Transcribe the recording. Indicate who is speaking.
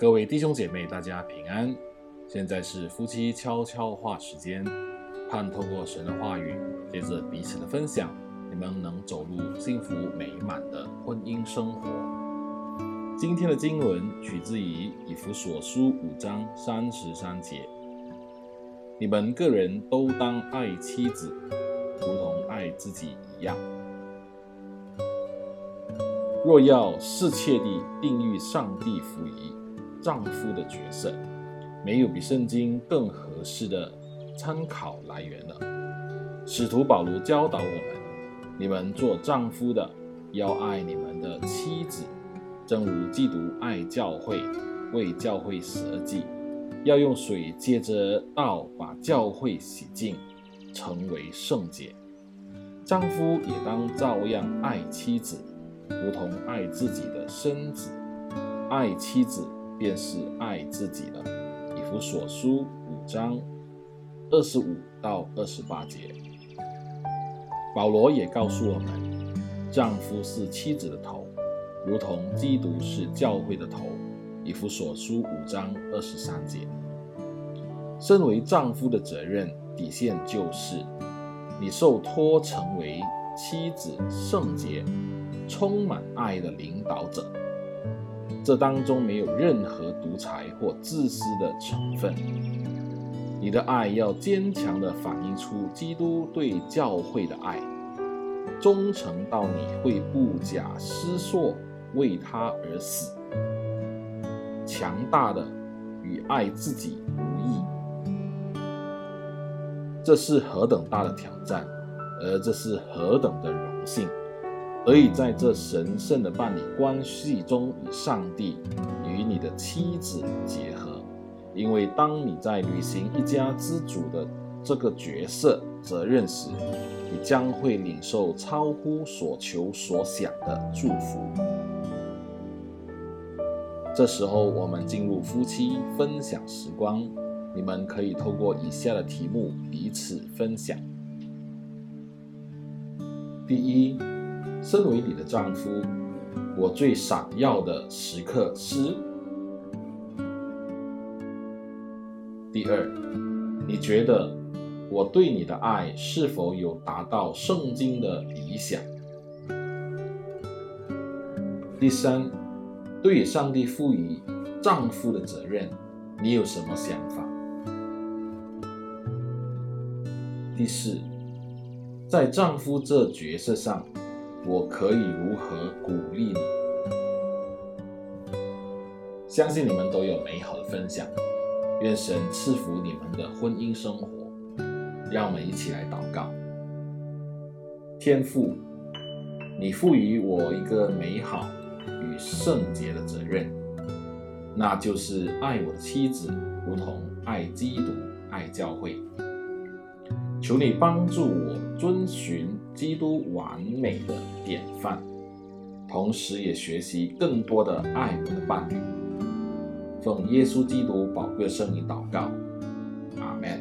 Speaker 1: 各位弟兄姐妹，大家平安。现在是夫妻悄悄话时间，盼透过神的话语，借着彼此的分享，你们能走入幸福美满的婚姻生活。今天的经文取自于以弗所书五章三十三节：你们个人都当爱妻子，如同爱自己一样。若要适切地定义上帝赋予丈夫的角色，没有比圣经更合适的参考来源了。使徒保罗教导我们：你们做丈夫的要爱你们的妻子，正如基督爱教会，为教会舍己，要用水借着道把教会洗净，成为圣洁。丈夫也当照样爱妻子，如同爱自己的身子，爱妻子。便是爱自己了。以弗所书五章二十五到二十八节，保罗也告诉我们，丈夫是妻子的头，如同基督是教会的头。以弗所书五章二十三节，身为丈夫的责任底线就是，你受托成为妻子圣洁、充满爱的领导者。这当中没有任何独裁或自私的成分。你的爱要坚强地反映出基督对教会的爱，忠诚到你会不假思索为他而死。强大的与爱自己无异，这是何等大的挑战，而这是何等的荣幸。可以在这神圣的伴侣关系中与上帝与你的妻子结合，因为当你在履行一家之主的这个角色责任时，你将会领受超乎所求所想的祝福。这时候，我们进入夫妻分享时光，你们可以透过以下的题目彼此分享。第一。身为你的丈夫，我最闪耀的时刻是？第二，你觉得我对你的爱是否有达到圣经的理想？第三，对于上帝赋予丈夫的责任，你有什么想法？第四，在丈夫这角色上。我可以如何鼓励你？相信你们都有美好的分享，愿神赐福你们的婚姻生活。让我们一起来祷告。天父，你赋予我一个美好与圣洁的责任，那就是爱我的妻子，如同爱基督、爱教会。求你帮助我遵循基督完美的典范，同时也学习更多的爱我的伴侣。奉耶稣基督宝贵圣名祷告。阿门